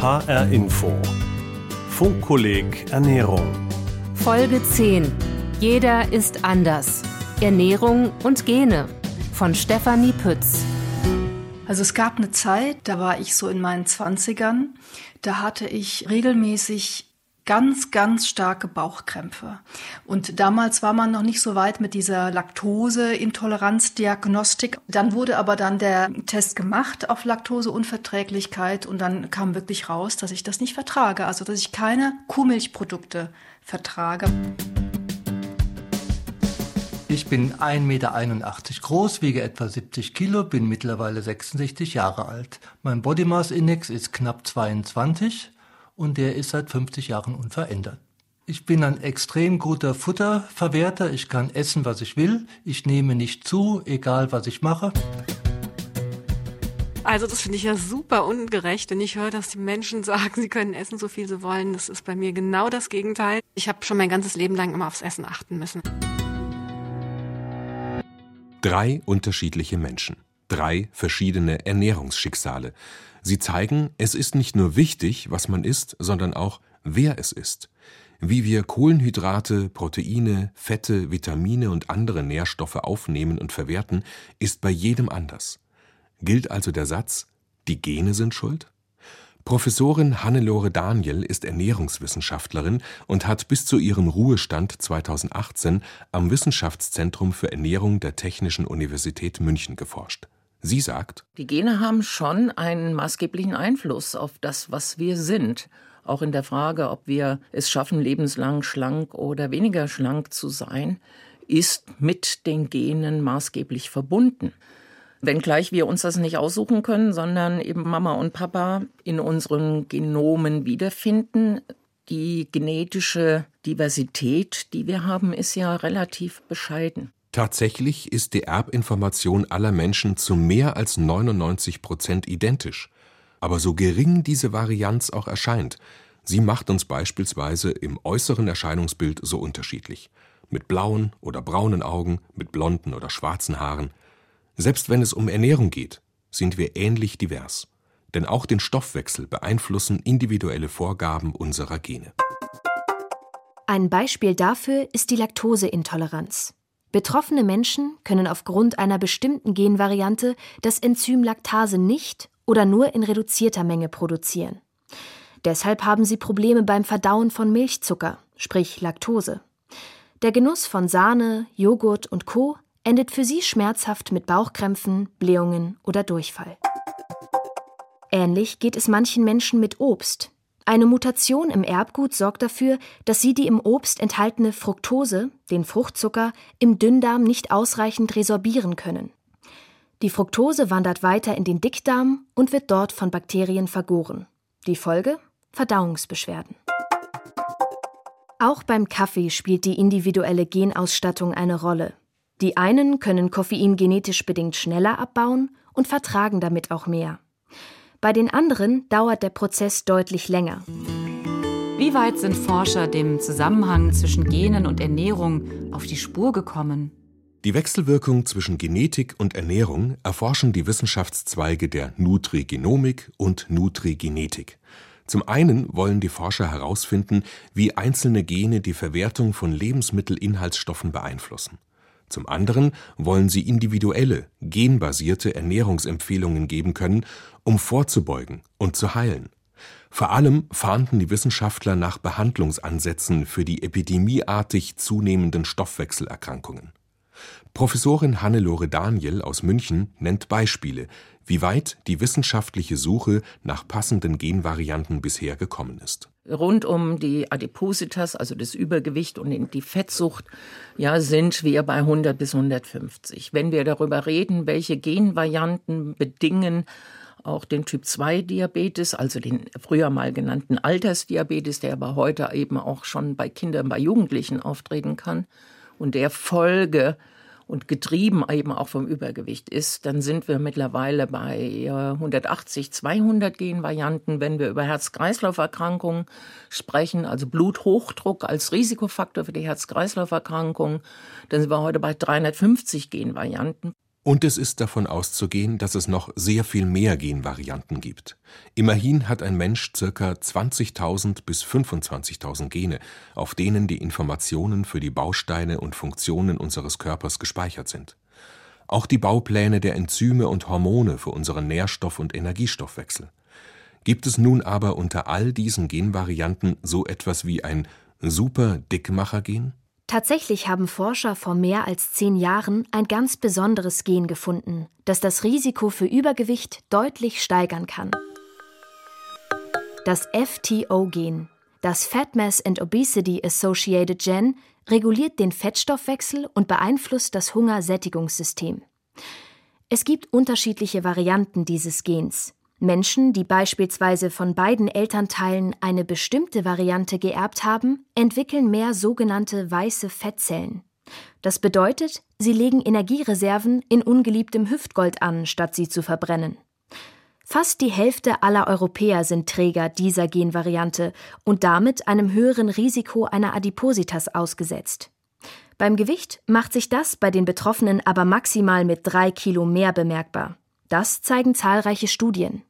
HR Info. Funkkolleg Ernährung. Folge 10. Jeder ist anders. Ernährung und Gene. Von Stefanie Pütz. Also es gab eine Zeit, da war ich so in meinen Zwanzigern, da hatte ich regelmäßig ganz, ganz starke Bauchkrämpfe. Und damals war man noch nicht so weit mit dieser Laktoseintoleranzdiagnostik. Dann wurde aber dann der Test gemacht auf Laktoseunverträglichkeit und dann kam wirklich raus, dass ich das nicht vertrage, also dass ich keine Kuhmilchprodukte vertrage. Ich bin 1,81 Meter groß, wiege etwa 70 Kilo, bin mittlerweile 66 Jahre alt. Mein Body Mass Index ist knapp 22 und der ist seit 50 Jahren unverändert. Ich bin ein extrem guter Futterverwerter. Ich kann essen, was ich will. Ich nehme nicht zu, egal was ich mache. Also das finde ich ja super ungerecht, wenn ich höre, dass die Menschen sagen, sie können essen, so viel sie wollen. Das ist bei mir genau das Gegenteil. Ich habe schon mein ganzes Leben lang immer aufs Essen achten müssen. Drei unterschiedliche Menschen. Drei verschiedene Ernährungsschicksale. Sie zeigen, es ist nicht nur wichtig, was man isst, sondern auch, wer es isst. Wie wir Kohlenhydrate, Proteine, Fette, Vitamine und andere Nährstoffe aufnehmen und verwerten, ist bei jedem anders. Gilt also der Satz, die Gene sind schuld? Professorin Hannelore Daniel ist Ernährungswissenschaftlerin und hat bis zu ihrem Ruhestand 2018 am Wissenschaftszentrum für Ernährung der Technischen Universität München geforscht. Sie sagt, die Gene haben schon einen maßgeblichen Einfluss auf das, was wir sind. Auch in der Frage, ob wir es schaffen, lebenslang schlank oder weniger schlank zu sein, ist mit den Genen maßgeblich verbunden. Wenngleich wir uns das nicht aussuchen können, sondern eben Mama und Papa in unseren Genomen wiederfinden. Die genetische Diversität, die wir haben, ist ja relativ bescheiden. Tatsächlich ist die Erbinformation aller Menschen zu mehr als 99 Prozent identisch. Aber so gering diese Varianz auch erscheint, sie macht uns beispielsweise im äußeren Erscheinungsbild so unterschiedlich. Mit blauen oder braunen Augen, mit blonden oder schwarzen Haaren. Selbst wenn es um Ernährung geht, sind wir ähnlich divers. Denn auch den Stoffwechsel beeinflussen individuelle Vorgaben unserer Gene. Ein Beispiel dafür ist die Laktoseintoleranz. Betroffene Menschen können aufgrund einer bestimmten Genvariante das Enzym Laktase nicht oder nur in reduzierter Menge produzieren. Deshalb haben sie Probleme beim Verdauen von Milchzucker, sprich Laktose. Der Genuss von Sahne, Joghurt und Co. endet für sie schmerzhaft mit Bauchkrämpfen, Blähungen oder Durchfall. Ähnlich geht es manchen Menschen mit Obst, eine Mutation im Erbgut sorgt dafür, dass sie die im Obst enthaltene Fructose, den Fruchtzucker, im Dünndarm nicht ausreichend resorbieren können. Die Fructose wandert weiter in den Dickdarm und wird dort von Bakterien vergoren. Die Folge? Verdauungsbeschwerden. Auch beim Kaffee spielt die individuelle Genausstattung eine Rolle. Die einen können Koffein genetisch bedingt schneller abbauen und vertragen damit auch mehr. Bei den anderen dauert der Prozess deutlich länger. Wie weit sind Forscher dem Zusammenhang zwischen Genen und Ernährung auf die Spur gekommen? Die Wechselwirkung zwischen Genetik und Ernährung erforschen die Wissenschaftszweige der Nutrigenomik und Nutrigenetik. Zum einen wollen die Forscher herausfinden, wie einzelne Gene die Verwertung von Lebensmittelinhaltsstoffen beeinflussen. Zum anderen wollen sie individuelle, genbasierte Ernährungsempfehlungen geben können, um vorzubeugen und zu heilen. Vor allem fahnden die Wissenschaftler nach Behandlungsansätzen für die epidemieartig zunehmenden Stoffwechselerkrankungen. Professorin Hannelore Daniel aus München nennt Beispiele, wie weit die wissenschaftliche Suche nach passenden Genvarianten bisher gekommen ist. Rund um die Adipositas, also das Übergewicht und die Fettsucht, ja, sind wir bei 100 bis 150. Wenn wir darüber reden, welche Genvarianten bedingen auch den Typ-2-Diabetes, also den früher mal genannten Altersdiabetes, der aber heute eben auch schon bei Kindern, bei Jugendlichen auftreten kann und der Folge und getrieben eben auch vom Übergewicht ist, dann sind wir mittlerweile bei 180, 200 Genvarianten. Wenn wir über Herz-Kreislauf-Erkrankungen sprechen, also Bluthochdruck als Risikofaktor für die Herz-Kreislauf-Erkrankungen, dann sind wir heute bei 350 Genvarianten. Und es ist davon auszugehen, dass es noch sehr viel mehr Genvarianten gibt. Immerhin hat ein Mensch ca. 20.000 bis 25.000 Gene, auf denen die Informationen für die Bausteine und Funktionen unseres Körpers gespeichert sind. Auch die Baupläne der Enzyme und Hormone für unseren Nährstoff- und Energiestoffwechsel. Gibt es nun aber unter all diesen Genvarianten so etwas wie ein Super-Dickmacher-Gen? Tatsächlich haben Forscher vor mehr als zehn Jahren ein ganz besonderes Gen gefunden, das das Risiko für Übergewicht deutlich steigern kann. Das FTO-Gen, das Fat Mass and Obesity Associated Gen, reguliert den Fettstoffwechsel und beeinflusst das Hungersättigungssystem. Es gibt unterschiedliche Varianten dieses Gens. Menschen, die beispielsweise von beiden Elternteilen eine bestimmte Variante geerbt haben, entwickeln mehr sogenannte weiße Fettzellen. Das bedeutet, sie legen Energiereserven in ungeliebtem Hüftgold an, statt sie zu verbrennen. Fast die Hälfte aller Europäer sind Träger dieser Genvariante und damit einem höheren Risiko einer Adipositas ausgesetzt. Beim Gewicht macht sich das bei den Betroffenen aber maximal mit drei Kilo mehr bemerkbar. Das zeigen zahlreiche Studien.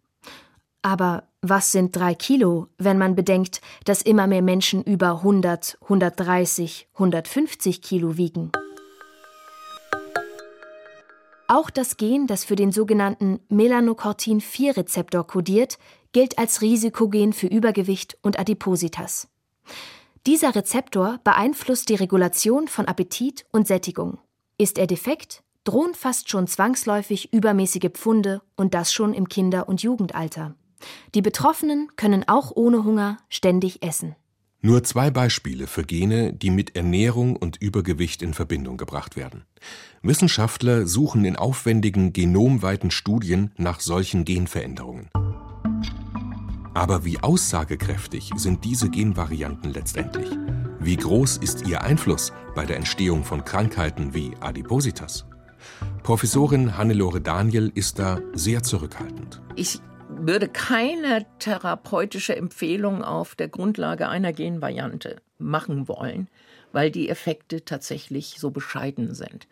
Aber was sind drei Kilo, wenn man bedenkt, dass immer mehr Menschen über 100, 130, 150 Kilo wiegen? Auch das Gen, das für den sogenannten Melanocortin-4-Rezeptor kodiert, gilt als Risikogen für Übergewicht und Adipositas. Dieser Rezeptor beeinflusst die Regulation von Appetit und Sättigung. Ist er defekt, drohen fast schon zwangsläufig übermäßige Pfunde und das schon im Kinder- und Jugendalter. Die Betroffenen können auch ohne Hunger ständig essen. Nur zwei Beispiele für Gene, die mit Ernährung und Übergewicht in Verbindung gebracht werden. Wissenschaftler suchen in aufwendigen genomweiten Studien nach solchen Genveränderungen. Aber wie aussagekräftig sind diese Genvarianten letztendlich? Wie groß ist ihr Einfluss bei der Entstehung von Krankheiten wie Adipositas? Professorin Hannelore Daniel ist da sehr zurückhaltend. Ich würde keine therapeutische Empfehlung auf der Grundlage einer Genvariante machen wollen, weil die Effekte tatsächlich so bescheiden sind.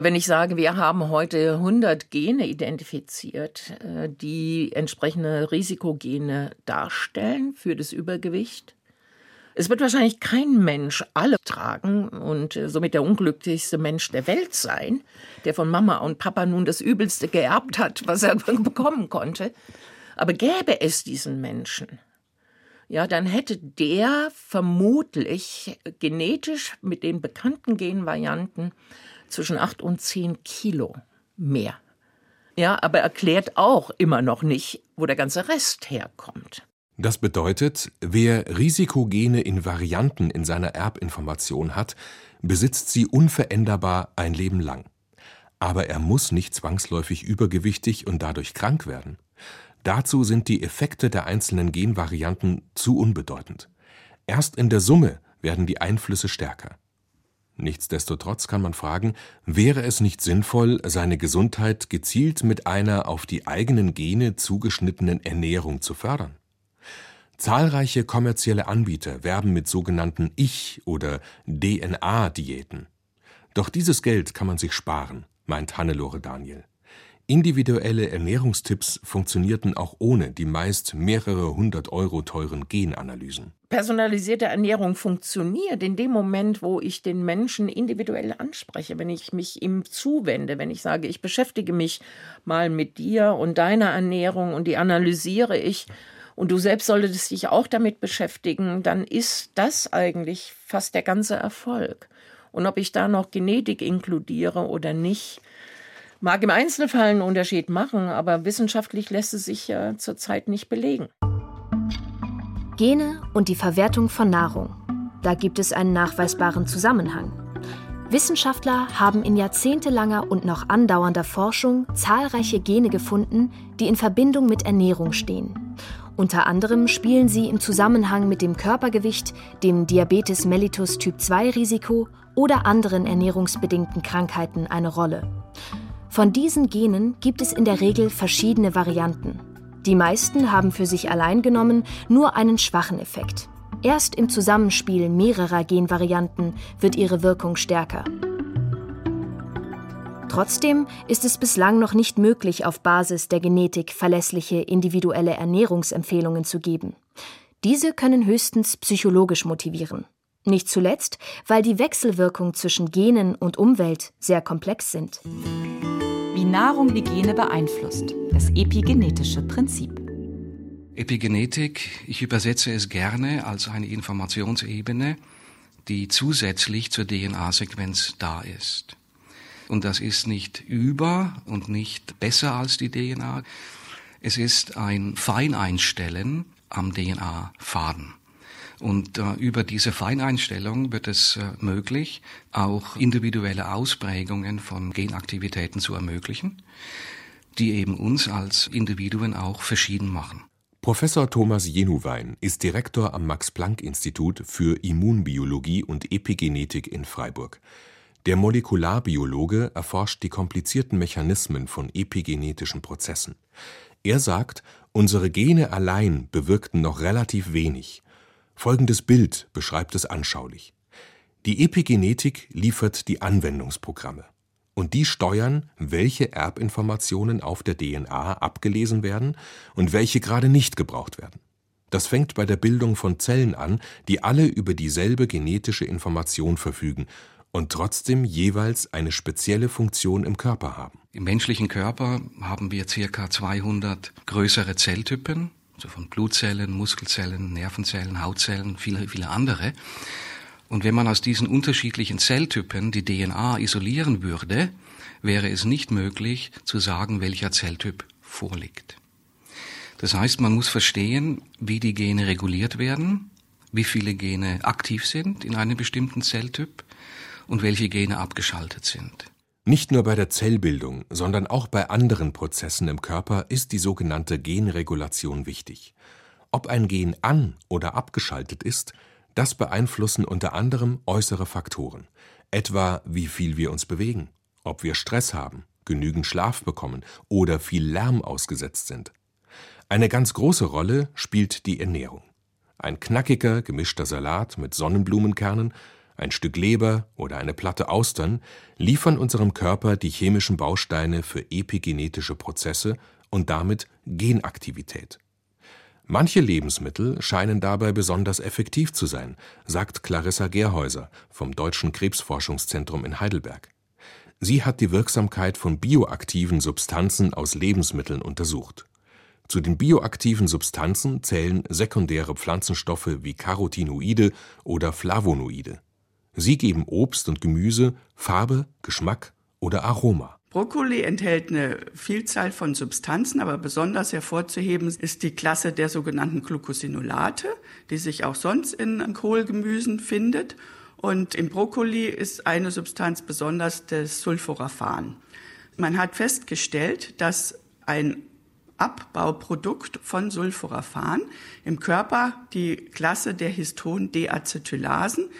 Wenn ich sage, wir haben heute 100 Gene identifiziert, äh, die entsprechende Risikogene darstellen für das Übergewicht, es wird wahrscheinlich kein Mensch alle tragen und äh, somit der unglücklichste Mensch der Welt sein, der von Mama und Papa nun das Übelste geerbt hat, was er bekommen konnte. Aber gäbe es diesen Menschen, ja, dann hätte der vermutlich genetisch mit den bekannten Genvarianten zwischen 8 und 10 Kilo mehr. Ja, aber erklärt auch immer noch nicht, wo der ganze Rest herkommt. Das bedeutet, wer Risikogene in Varianten in seiner Erbinformation hat, besitzt sie unveränderbar ein Leben lang. Aber er muss nicht zwangsläufig übergewichtig und dadurch krank werden. Dazu sind die Effekte der einzelnen Genvarianten zu unbedeutend. Erst in der Summe werden die Einflüsse stärker. Nichtsdestotrotz kann man fragen, wäre es nicht sinnvoll, seine Gesundheit gezielt mit einer auf die eigenen Gene zugeschnittenen Ernährung zu fördern? Zahlreiche kommerzielle Anbieter werben mit sogenannten Ich- oder DNA-Diäten. Doch dieses Geld kann man sich sparen, meint Hannelore Daniel. Individuelle Ernährungstipps funktionierten auch ohne die meist mehrere hundert Euro teuren Genanalysen. Personalisierte Ernährung funktioniert in dem Moment, wo ich den Menschen individuell anspreche, wenn ich mich ihm zuwende, wenn ich sage, ich beschäftige mich mal mit dir und deiner Ernährung und die analysiere ich und du selbst solltest dich auch damit beschäftigen, dann ist das eigentlich fast der ganze Erfolg. Und ob ich da noch Genetik inkludiere oder nicht, mag im Einzelfall einen Unterschied machen, aber wissenschaftlich lässt es sich ja zurzeit nicht belegen. Gene und die Verwertung von Nahrung. Da gibt es einen nachweisbaren Zusammenhang. Wissenschaftler haben in jahrzehntelanger und noch andauernder Forschung zahlreiche Gene gefunden, die in Verbindung mit Ernährung stehen. Unter anderem spielen sie im Zusammenhang mit dem Körpergewicht, dem Diabetes mellitus Typ 2 Risiko oder anderen ernährungsbedingten Krankheiten eine Rolle. Von diesen Genen gibt es in der Regel verschiedene Varianten. Die meisten haben für sich allein genommen nur einen schwachen Effekt. Erst im Zusammenspiel mehrerer Genvarianten wird ihre Wirkung stärker. Trotzdem ist es bislang noch nicht möglich, auf Basis der Genetik verlässliche individuelle Ernährungsempfehlungen zu geben. Diese können höchstens psychologisch motivieren. Nicht zuletzt, weil die Wechselwirkung zwischen Genen und Umwelt sehr komplex sind. Wie Nahrung die Gene beeinflusst. Das epigenetische Prinzip. Epigenetik, ich übersetze es gerne als eine Informationsebene, die zusätzlich zur DNA-Sequenz da ist. Und das ist nicht über und nicht besser als die DNA. Es ist ein Feineinstellen am DNA-Faden. Und äh, über diese Feineinstellung wird es äh, möglich, auch individuelle Ausprägungen von Genaktivitäten zu ermöglichen, die eben uns als Individuen auch verschieden machen. Professor Thomas Jenuwein ist Direktor am Max-Planck-Institut für Immunbiologie und Epigenetik in Freiburg. Der Molekularbiologe erforscht die komplizierten Mechanismen von epigenetischen Prozessen. Er sagt, unsere Gene allein bewirkten noch relativ wenig. Folgendes Bild beschreibt es anschaulich. Die Epigenetik liefert die Anwendungsprogramme. Und die steuern, welche Erbinformationen auf der DNA abgelesen werden und welche gerade nicht gebraucht werden. Das fängt bei der Bildung von Zellen an, die alle über dieselbe genetische Information verfügen und trotzdem jeweils eine spezielle Funktion im Körper haben. Im menschlichen Körper haben wir circa 200 größere Zelltypen, so von Blutzellen, Muskelzellen, Nervenzellen, Hautzellen, viele, viele andere. Und wenn man aus diesen unterschiedlichen Zelltypen die DNA isolieren würde, wäre es nicht möglich zu sagen, welcher Zelltyp vorliegt. Das heißt, man muss verstehen, wie die Gene reguliert werden, wie viele Gene aktiv sind in einem bestimmten Zelltyp und welche Gene abgeschaltet sind. Nicht nur bei der Zellbildung, sondern auch bei anderen Prozessen im Körper ist die sogenannte Genregulation wichtig. Ob ein Gen an oder abgeschaltet ist, das beeinflussen unter anderem äußere Faktoren, etwa wie viel wir uns bewegen, ob wir Stress haben, genügend Schlaf bekommen oder viel Lärm ausgesetzt sind. Eine ganz große Rolle spielt die Ernährung. Ein knackiger, gemischter Salat mit Sonnenblumenkernen ein Stück Leber oder eine Platte Austern liefern unserem Körper die chemischen Bausteine für epigenetische Prozesse und damit Genaktivität. Manche Lebensmittel scheinen dabei besonders effektiv zu sein, sagt Clarissa Gerhäuser vom Deutschen Krebsforschungszentrum in Heidelberg. Sie hat die Wirksamkeit von bioaktiven Substanzen aus Lebensmitteln untersucht. Zu den bioaktiven Substanzen zählen sekundäre Pflanzenstoffe wie Carotinoide oder Flavonoide. Sie geben Obst und Gemüse Farbe, Geschmack oder Aroma. Brokkoli enthält eine Vielzahl von Substanzen, aber besonders hervorzuheben ist die Klasse der sogenannten Glucosinolate, die sich auch sonst in Kohlgemüsen findet. Und im Brokkoli ist eine Substanz besonders das Sulforaphan. Man hat festgestellt, dass ein Abbauprodukt von Sulforaphan im Körper die Klasse der Histon-Deacetylasen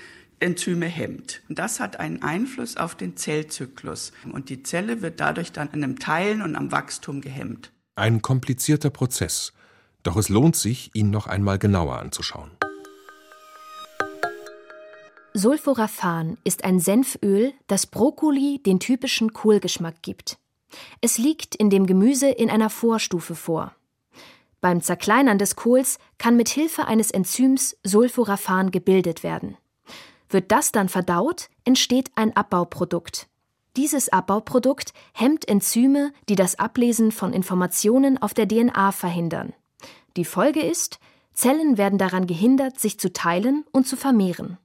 Enzyme hemmt. Und das hat einen Einfluss auf den Zellzyklus. Und die Zelle wird dadurch dann an dem Teilen und am Wachstum gehemmt. Ein komplizierter Prozess. Doch es lohnt sich, ihn noch einmal genauer anzuschauen. Sulforaphan ist ein Senföl, das Brokkoli den typischen Kohlgeschmack gibt. Es liegt in dem Gemüse in einer Vorstufe vor. Beim Zerkleinern des Kohls kann mit Hilfe eines Enzyms Sulforaphan gebildet werden. Wird das dann verdaut, entsteht ein Abbauprodukt. Dieses Abbauprodukt hemmt Enzyme, die das Ablesen von Informationen auf der DNA verhindern. Die Folge ist, Zellen werden daran gehindert, sich zu teilen und zu vermehren.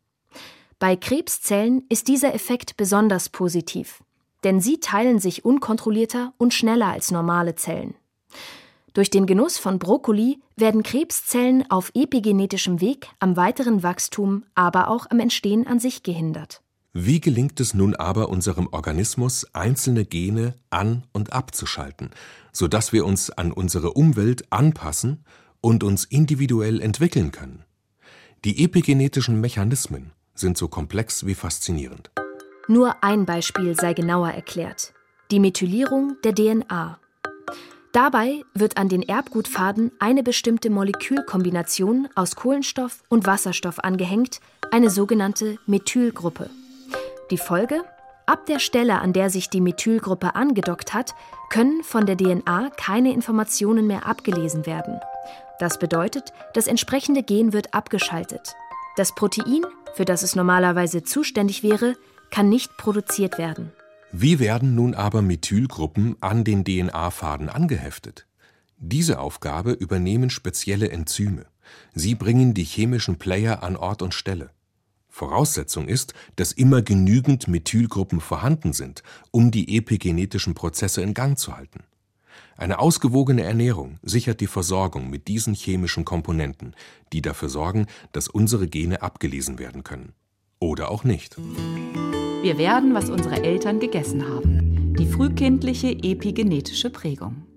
Bei Krebszellen ist dieser Effekt besonders positiv, denn sie teilen sich unkontrollierter und schneller als normale Zellen. Durch den Genuss von Brokkoli werden Krebszellen auf epigenetischem Weg am weiteren Wachstum, aber auch am Entstehen an sich gehindert. Wie gelingt es nun aber unserem Organismus, einzelne Gene an und abzuschalten, sodass wir uns an unsere Umwelt anpassen und uns individuell entwickeln können? Die epigenetischen Mechanismen sind so komplex wie faszinierend. Nur ein Beispiel sei genauer erklärt. Die Methylierung der DNA. Dabei wird an den Erbgutfaden eine bestimmte Molekülkombination aus Kohlenstoff und Wasserstoff angehängt, eine sogenannte Methylgruppe. Die Folge? Ab der Stelle, an der sich die Methylgruppe angedockt hat, können von der DNA keine Informationen mehr abgelesen werden. Das bedeutet, das entsprechende Gen wird abgeschaltet. Das Protein, für das es normalerweise zuständig wäre, kann nicht produziert werden. Wie werden nun aber Methylgruppen an den DNA-Faden angeheftet? Diese Aufgabe übernehmen spezielle Enzyme. Sie bringen die chemischen Player an Ort und Stelle. Voraussetzung ist, dass immer genügend Methylgruppen vorhanden sind, um die epigenetischen Prozesse in Gang zu halten. Eine ausgewogene Ernährung sichert die Versorgung mit diesen chemischen Komponenten, die dafür sorgen, dass unsere Gene abgelesen werden können. Oder auch nicht. Wir werden, was unsere Eltern gegessen haben. Die frühkindliche epigenetische Prägung.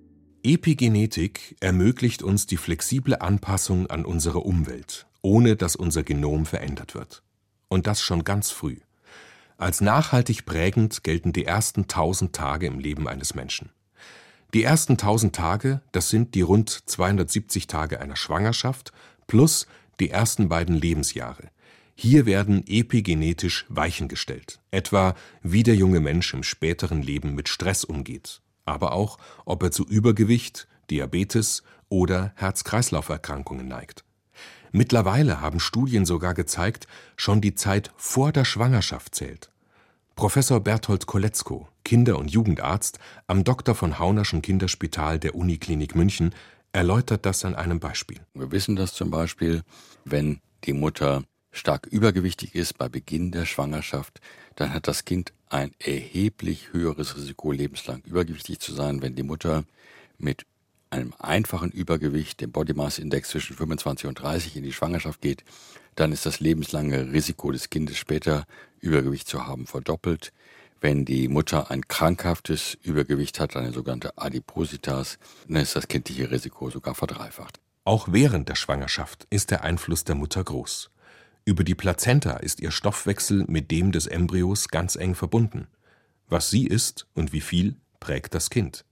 Epigenetik ermöglicht uns die flexible Anpassung an unsere Umwelt, ohne dass unser Genom verändert wird. Und das schon ganz früh. Als nachhaltig prägend gelten die ersten tausend Tage im Leben eines Menschen. Die ersten tausend Tage, das sind die rund 270 Tage einer Schwangerschaft plus die ersten beiden Lebensjahre. Hier werden epigenetisch Weichen gestellt, etwa wie der junge Mensch im späteren Leben mit Stress umgeht, aber auch, ob er zu Übergewicht, Diabetes oder Herz-Kreislauf-Erkrankungen neigt. Mittlerweile haben Studien sogar gezeigt, schon die Zeit vor der Schwangerschaft zählt. Professor Berthold Koletzko, Kinder- und Jugendarzt am Dr. von Haunerschen Kinderspital der Uniklinik München, erläutert das an einem Beispiel. Wir wissen das zum Beispiel, wenn die Mutter stark übergewichtig ist bei Beginn der Schwangerschaft, dann hat das Kind ein erheblich höheres Risiko, lebenslang übergewichtig zu sein, wenn die Mutter mit einem einfachen Übergewicht, dem Body Mass Index zwischen 25 und 30 in die Schwangerschaft geht, dann ist das lebenslange Risiko des Kindes später Übergewicht zu haben verdoppelt. Wenn die Mutter ein krankhaftes Übergewicht hat, eine sogenannte Adipositas, dann ist das kindliche Risiko sogar verdreifacht. Auch während der Schwangerschaft ist der Einfluss der Mutter groß. Über die Plazenta ist ihr Stoffwechsel mit dem des Embryos ganz eng verbunden. Was sie isst und wie viel, prägt das Kind.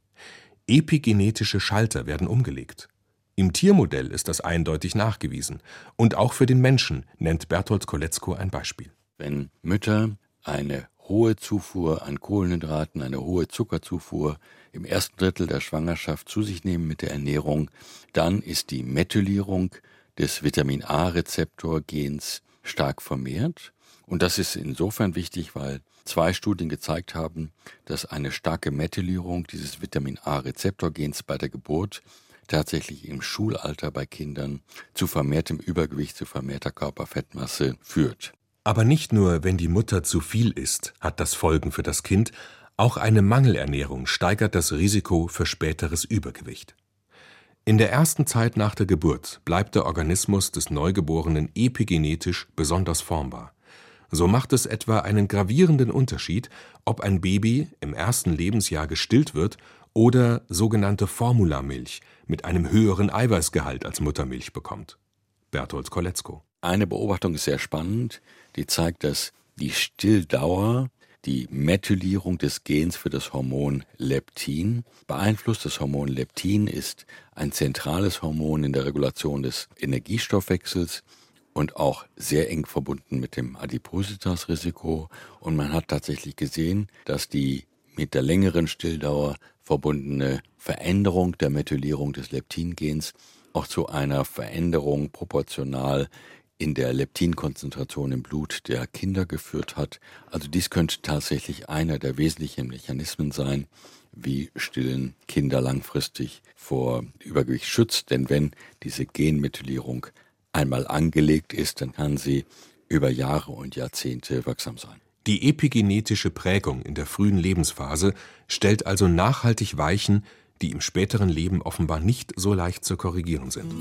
Epigenetische Schalter werden umgelegt. Im Tiermodell ist das eindeutig nachgewiesen. Und auch für den Menschen nennt Berthold Koletzko ein Beispiel. Wenn Mütter eine hohe Zufuhr an Kohlenhydraten, eine hohe Zuckerzufuhr im ersten Drittel der Schwangerschaft zu sich nehmen mit der Ernährung, dann ist die Methylierung des Vitamin A-Rezeptor-Gens stark vermehrt. Und das ist insofern wichtig, weil zwei Studien gezeigt haben, dass eine starke Methylierung dieses Vitamin A-Rezeptor-Gens bei der Geburt tatsächlich im Schulalter bei Kindern zu vermehrtem Übergewicht, zu vermehrter Körperfettmasse führt. Aber nicht nur, wenn die Mutter zu viel isst, hat das Folgen für das Kind, auch eine Mangelernährung steigert das Risiko für späteres Übergewicht. In der ersten Zeit nach der Geburt bleibt der Organismus des Neugeborenen epigenetisch besonders formbar. So macht es etwa einen gravierenden Unterschied, ob ein Baby im ersten Lebensjahr gestillt wird oder sogenannte Formulamilch mit einem höheren Eiweißgehalt als Muttermilch bekommt. Berthold Koletzko. Eine Beobachtung ist sehr spannend, die zeigt, dass die Stilldauer die Methylierung des Gens für das Hormon Leptin beeinflusst. Das Hormon Leptin ist ein zentrales Hormon in der Regulation des Energiestoffwechsels und auch sehr eng verbunden mit dem Adipositas-Risiko. Und man hat tatsächlich gesehen, dass die mit der längeren Stilldauer verbundene Veränderung der Methylierung des Leptingens auch zu einer Veränderung proportional in der Leptinkonzentration im Blut der Kinder geführt hat. Also dies könnte tatsächlich einer der wesentlichen Mechanismen sein, wie stillen Kinder langfristig vor Übergewicht schützt. Denn wenn diese Genmethylierung einmal angelegt ist, dann kann sie über Jahre und Jahrzehnte wirksam sein. Die epigenetische Prägung in der frühen Lebensphase stellt also nachhaltig Weichen, die im späteren Leben offenbar nicht so leicht zu korrigieren sind.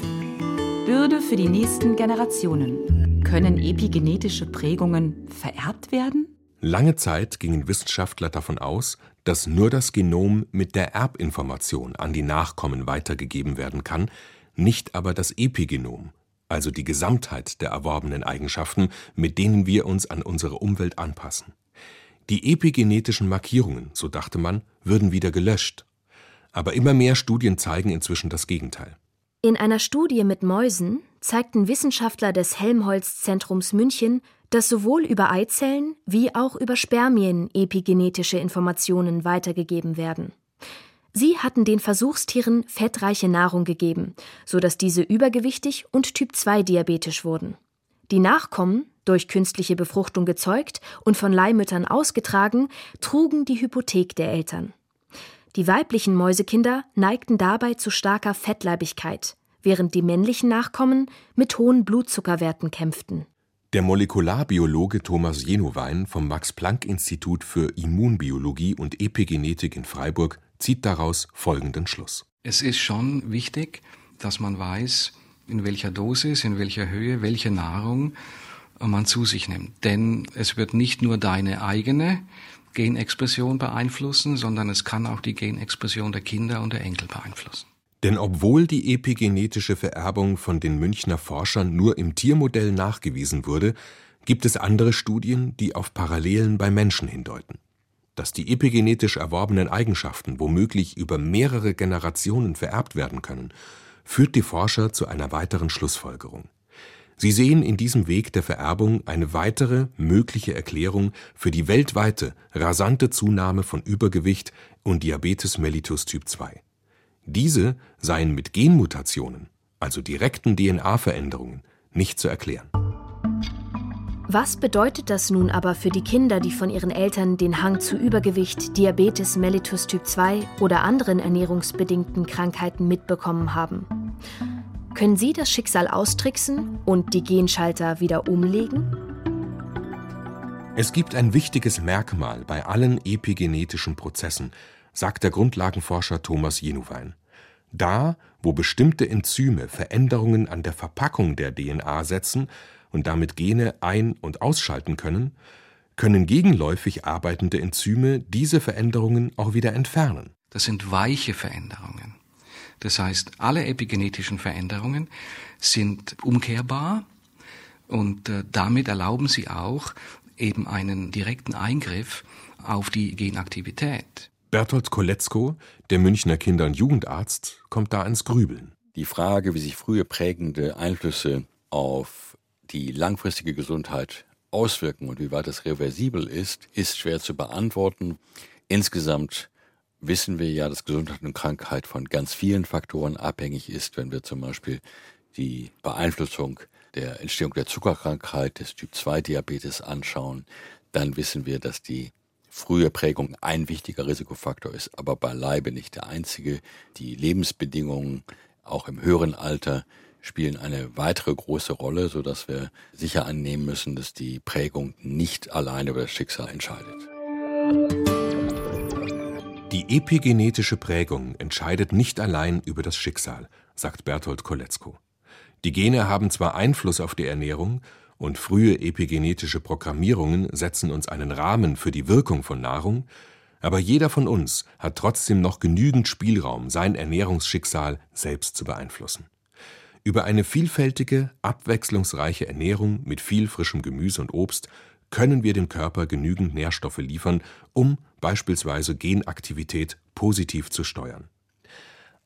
Bürde für die nächsten Generationen. Können epigenetische Prägungen vererbt werden? Lange Zeit gingen Wissenschaftler davon aus, dass nur das Genom mit der Erbinformation an die Nachkommen weitergegeben werden kann, nicht aber das Epigenom, also die Gesamtheit der erworbenen Eigenschaften, mit denen wir uns an unsere Umwelt anpassen. Die epigenetischen Markierungen, so dachte man, würden wieder gelöscht. Aber immer mehr Studien zeigen inzwischen das Gegenteil. In einer Studie mit Mäusen zeigten Wissenschaftler des Helmholtz-Zentrums München, dass sowohl über Eizellen wie auch über Spermien epigenetische Informationen weitergegeben werden. Sie hatten den Versuchstieren fettreiche Nahrung gegeben, so dass diese übergewichtig und Typ 2 diabetisch wurden. Die Nachkommen, durch künstliche Befruchtung gezeugt und von Leihmüttern ausgetragen, trugen die Hypothek der Eltern. Die weiblichen Mäusekinder neigten dabei zu starker Fettleibigkeit, während die männlichen Nachkommen mit hohen Blutzuckerwerten kämpften. Der Molekularbiologe Thomas Jenuwein vom Max-Planck-Institut für Immunbiologie und Epigenetik in Freiburg zieht daraus folgenden Schluss. Es ist schon wichtig, dass man weiß, in welcher Dosis, in welcher Höhe, welche Nahrung man zu sich nimmt. Denn es wird nicht nur deine eigene Genexpression beeinflussen, sondern es kann auch die Genexpression der Kinder und der Enkel beeinflussen. Denn obwohl die epigenetische Vererbung von den Münchner Forschern nur im Tiermodell nachgewiesen wurde, gibt es andere Studien, die auf Parallelen bei Menschen hindeuten. Dass die epigenetisch erworbenen Eigenschaften womöglich über mehrere Generationen vererbt werden können, führt die Forscher zu einer weiteren Schlussfolgerung. Sie sehen in diesem Weg der Vererbung eine weitere mögliche Erklärung für die weltweite rasante Zunahme von Übergewicht und Diabetes mellitus Typ 2. Diese seien mit Genmutationen, also direkten DNA-Veränderungen, nicht zu erklären. Was bedeutet das nun aber für die Kinder, die von ihren Eltern den Hang zu Übergewicht, Diabetes mellitus Typ 2 oder anderen ernährungsbedingten Krankheiten mitbekommen haben? Können Sie das Schicksal austricksen und die Genschalter wieder umlegen? Es gibt ein wichtiges Merkmal bei allen epigenetischen Prozessen, sagt der Grundlagenforscher Thomas Jenuwein. Da, wo bestimmte Enzyme Veränderungen an der Verpackung der DNA setzen und damit Gene ein- und ausschalten können, können gegenläufig arbeitende Enzyme diese Veränderungen auch wieder entfernen. Das sind weiche Veränderungen. Das heißt, alle epigenetischen Veränderungen sind umkehrbar und äh, damit erlauben sie auch eben einen direkten Eingriff auf die Genaktivität. Bertolt Koletzko, der Münchner Kinder- und Jugendarzt, kommt da ins Grübeln. Die Frage, wie sich frühe prägende Einflüsse auf die langfristige Gesundheit auswirken und wie weit das reversibel ist, ist schwer zu beantworten. Insgesamt wissen wir ja, dass Gesundheit und Krankheit von ganz vielen Faktoren abhängig ist, wenn wir zum Beispiel die Beeinflussung der Entstehung der Zuckerkrankheit, des Typ-2-Diabetes anschauen, dann wissen wir, dass die frühe Prägung ein wichtiger Risikofaktor ist, aber beileibe nicht der einzige. Die Lebensbedingungen auch im höheren Alter spielen eine weitere große Rolle, so dass wir sicher annehmen müssen, dass die Prägung nicht alleine über das Schicksal entscheidet. Die epigenetische Prägung entscheidet nicht allein über das Schicksal, sagt Bertolt Koletzko. Die Gene haben zwar Einfluss auf die Ernährung, und frühe epigenetische Programmierungen setzen uns einen Rahmen für die Wirkung von Nahrung, aber jeder von uns hat trotzdem noch genügend Spielraum, sein Ernährungsschicksal selbst zu beeinflussen. Über eine vielfältige, abwechslungsreiche Ernährung mit viel frischem Gemüse und Obst können wir dem Körper genügend Nährstoffe liefern, um beispielsweise Genaktivität positiv zu steuern.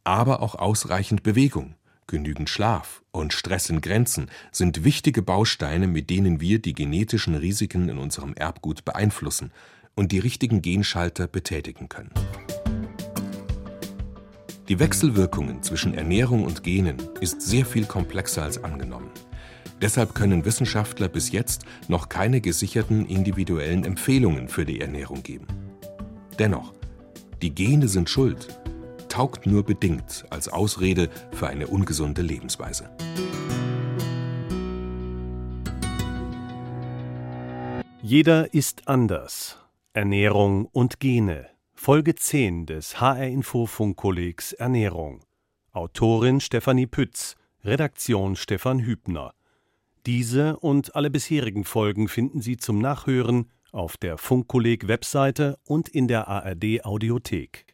Aber auch ausreichend Bewegung, genügend Schlaf und Stress in Grenzen sind wichtige Bausteine, mit denen wir die genetischen Risiken in unserem Erbgut beeinflussen und die richtigen Genschalter betätigen können. Die Wechselwirkungen zwischen Ernährung und Genen ist sehr viel komplexer als angenommen. Deshalb können Wissenschaftler bis jetzt noch keine gesicherten individuellen Empfehlungen für die Ernährung geben. Dennoch, die Gene sind schuld, taugt nur bedingt als Ausrede für eine ungesunde Lebensweise. Jeder ist anders. Ernährung und Gene. Folge 10 des HR Info Funkkollegs Ernährung. Autorin Stefanie Pütz, Redaktion Stefan Hübner. Diese und alle bisherigen Folgen finden Sie zum Nachhören auf der Funkkolleg Webseite und in der ARD Audiothek.